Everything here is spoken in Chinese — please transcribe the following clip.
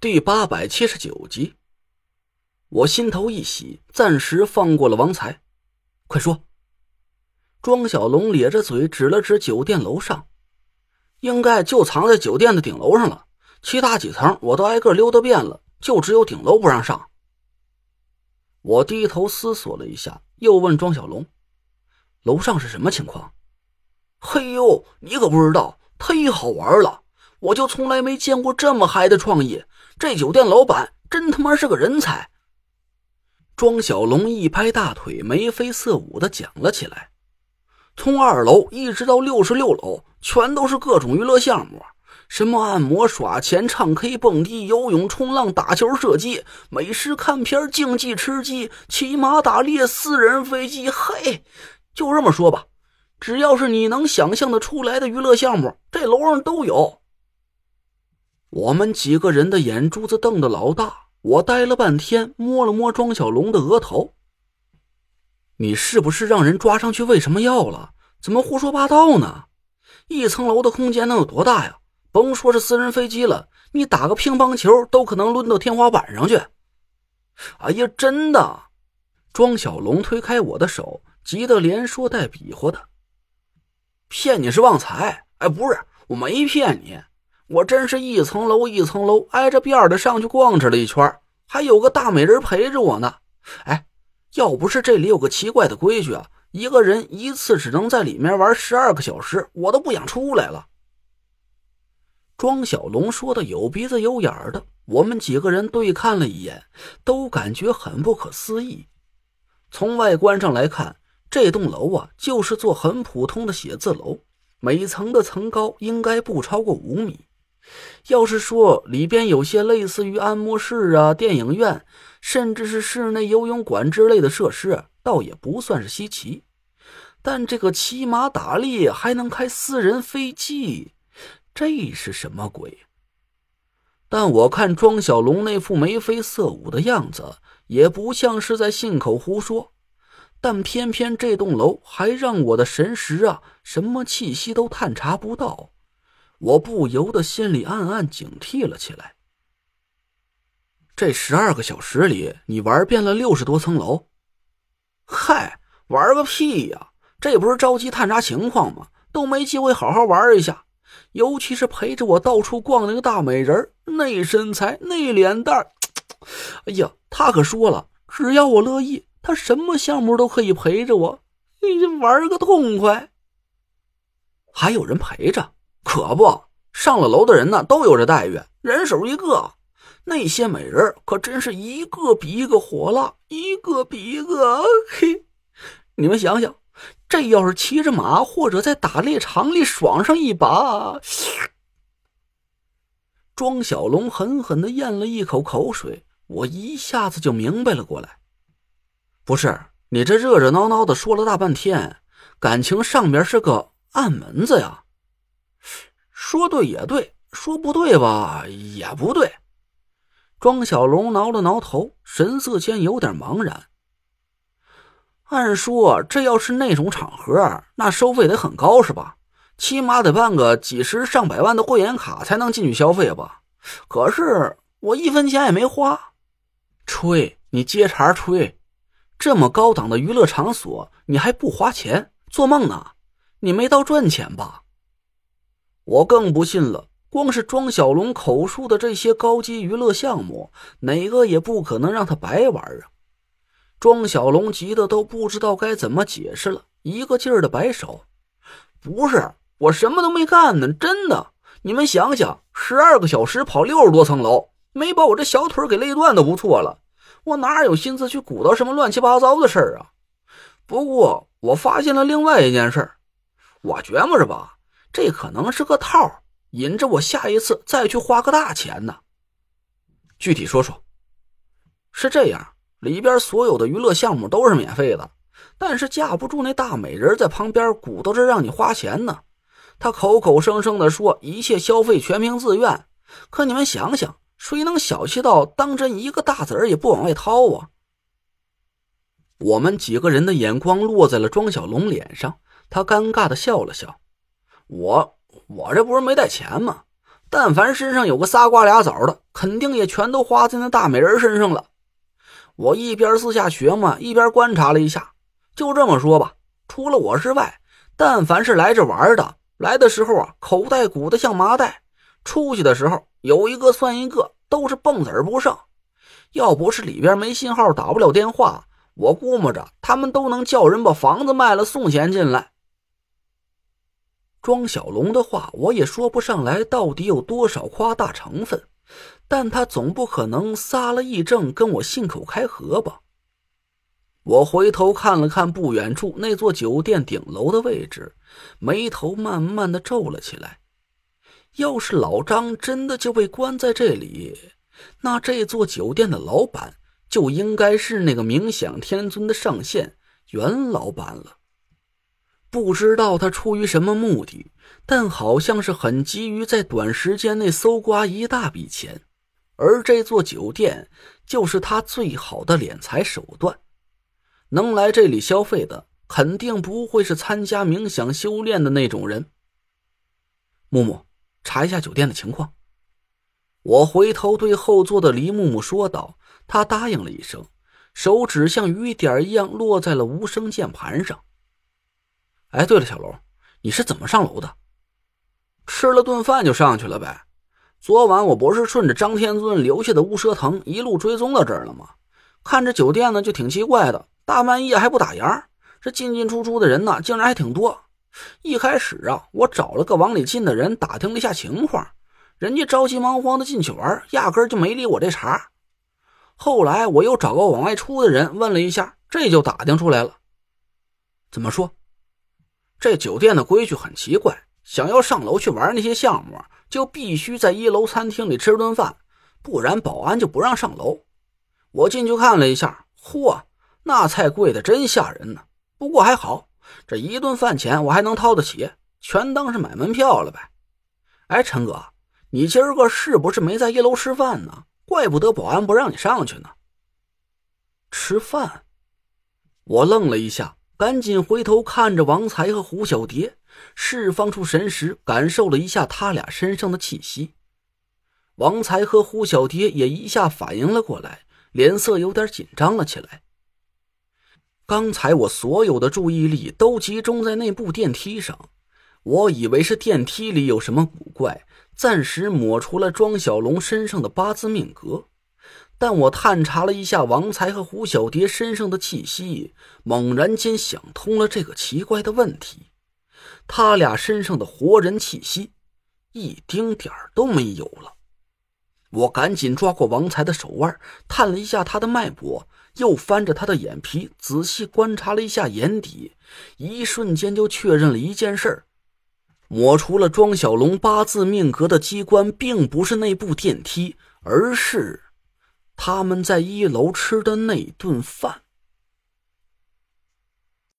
第八百七十九集，我心头一喜，暂时放过了王才。快说！庄小龙咧着嘴指了指酒店楼上，应该就藏在酒店的顶楼上了。其他几层我都挨个溜达遍了，就只有顶楼不让上。我低头思索了一下，又问庄小龙：“楼上是什么情况？”嘿呦，你可不知道，忒好玩了！我就从来没见过这么嗨的创意。这酒店老板真他妈是个人才！庄小龙一拍大腿，眉飞色舞的讲了起来。从二楼一直到六十六楼，全都是各种娱乐项目，什么按摩、耍钱、唱 K、蹦迪、游泳、冲浪、打球、射击、美食、看片、竞技、吃鸡、骑马、打猎、私人飞机。嘿，就这么说吧，只要是你能想象的出来的娱乐项目，这楼上都有。我们几个人的眼珠子瞪得老大，我呆了半天，摸了摸庄小龙的额头。你是不是让人抓上去喂什么药了？怎么胡说八道呢？一层楼的空间能有多大呀？甭说是私人飞机了，你打个乒乓球都可能抡到天花板上去。哎呀，真的！庄小龙推开我的手，急得连说带比划的。骗你是旺财？哎，不是，我没骗你。我真是一层楼一层楼挨着边的上去逛着了一圈，还有个大美人陪着我呢。哎，要不是这里有个奇怪的规矩啊，一个人一次只能在里面玩十二个小时，我都不想出来了。庄小龙说的有鼻子有眼的，我们几个人对看了一眼，都感觉很不可思议。从外观上来看，这栋楼啊就是座很普通的写字楼，每层的层高应该不超过五米。要是说里边有些类似于按摩室啊、电影院，甚至是室内游泳馆之类的设施，倒也不算是稀奇。但这个骑马打猎还能开私人飞机，这是什么鬼？但我看庄小龙那副眉飞色舞的样子，也不像是在信口胡说。但偏偏这栋楼还让我的神识啊，什么气息都探查不到。我不由得心里暗暗警惕了起来。这十二个小时里，你玩遍了六十多层楼？嗨，玩个屁呀！这不是着急探查情况吗？都没机会好好玩一下。尤其是陪着我到处逛那个大美人，那身材，那脸蛋哎呀，他可说了，只要我乐意，他什么项目都可以陪着我，玩个痛快。还有人陪着。可不，上了楼的人呢，都有这待遇，人手一个。那些美人可真是一个比一个火辣，一个比一个嘿。你们想想，这要是骑着马或者在打猎场里爽上一把，庄小龙狠狠的咽了一口口水，我一下子就明白了过来。不是你这热热闹闹的说了大半天，感情上面是个暗门子呀？说对也对，说不对吧也不对。庄小龙挠了挠头，神色间有点茫然。按说这要是那种场合，那收费得很高是吧？起码得办个几十上百万的会员卡才能进去消费吧？可是我一分钱也没花。吹，你接茬吹！这么高档的娱乐场所，你还不花钱？做梦呢！你没到赚钱吧？我更不信了，光是庄小龙口述的这些高级娱乐项目，哪个也不可能让他白玩啊！庄小龙急得都不知道该怎么解释了，一个劲儿的摆手：“不是，我什么都没干呢，真的！你们想想，十二个小时跑六十多层楼，没把我这小腿给累断都不错了，我哪有心思去鼓捣什么乱七八糟的事儿啊？不过我发现了另外一件事，我觉摸着吧。”这可能是个套，引着我下一次再去花个大钱呢。具体说说，是这样，里边所有的娱乐项目都是免费的，但是架不住那大美人在旁边鼓捣着让你花钱呢。他口口声声的说一切消费全凭自愿，可你们想想，谁能小气到当真一个大子儿也不往外掏啊？我们几个人的眼光落在了庄小龙脸上，他尴尬的笑了笑。我我这不是没带钱吗？但凡身上有个仨瓜俩枣的，肯定也全都花在那大美人身上了。我一边私下学嘛，一边观察了一下。就这么说吧，除了我之外，但凡是来这玩的，来的时候啊，口袋鼓的像麻袋；出去的时候，有一个算一个，都是蹦子儿不剩。要不是里边没信号，打不了电话，我估摸着他们都能叫人把房子卖了送钱进来。庄小龙的话，我也说不上来到底有多少夸大成分，但他总不可能撒了癔症跟我信口开河吧？我回头看了看不远处那座酒店顶楼的位置，眉头慢慢的皱了起来。要是老张真的就被关在这里，那这座酒店的老板就应该是那个冥想天尊的上线袁老板了。不知道他出于什么目的，但好像是很急于在短时间内搜刮一大笔钱，而这座酒店就是他最好的敛财手段。能来这里消费的，肯定不会是参加冥想修炼的那种人。木木，查一下酒店的情况。我回头对后座的黎木木说道，他答应了一声，手指像雨点一样落在了无声键盘上。哎，对了，小龙，你是怎么上楼的？吃了顿饭就上去了呗。昨晚我不是顺着张天尊留下的乌蛇藤一路追踪到这儿了吗？看这酒店呢，就挺奇怪的，大半夜还不打烊，这进进出出的人呢，竟然还挺多。一开始啊，我找了个往里进的人打听了一下情况，人家着急忙慌的进去玩，压根就没理我这茬。后来我又找个往外出的人问了一下，这就打听出来了。怎么说？这酒店的规矩很奇怪，想要上楼去玩那些项目，就必须在一楼餐厅里吃顿饭，不然保安就不让上楼。我进去看了一下，嚯，那菜贵的真吓人呢。不过还好，这一顿饭钱我还能掏得起，全当是买门票了呗。哎，陈哥，你今儿个是不是没在一楼吃饭呢？怪不得保安不让你上去呢。吃饭？我愣了一下。赶紧回头看着王才和胡小蝶，释放出神识，感受了一下他俩身上的气息。王才和胡小蝶也一下反应了过来，脸色有点紧张了起来。刚才我所有的注意力都集中在那部电梯上，我以为是电梯里有什么古怪，暂时抹除了庄小龙身上的八字命格。但我探查了一下王才和胡小蝶身上的气息，猛然间想通了这个奇怪的问题：他俩身上的活人气息一丁点儿都没有了。我赶紧抓过王才的手腕，探了一下他的脉搏，又翻着他的眼皮仔细观察了一下眼底，一瞬间就确认了一件事：抹除了庄小龙八字命格的机关，并不是那部电梯，而是……他们在一楼吃的那顿饭。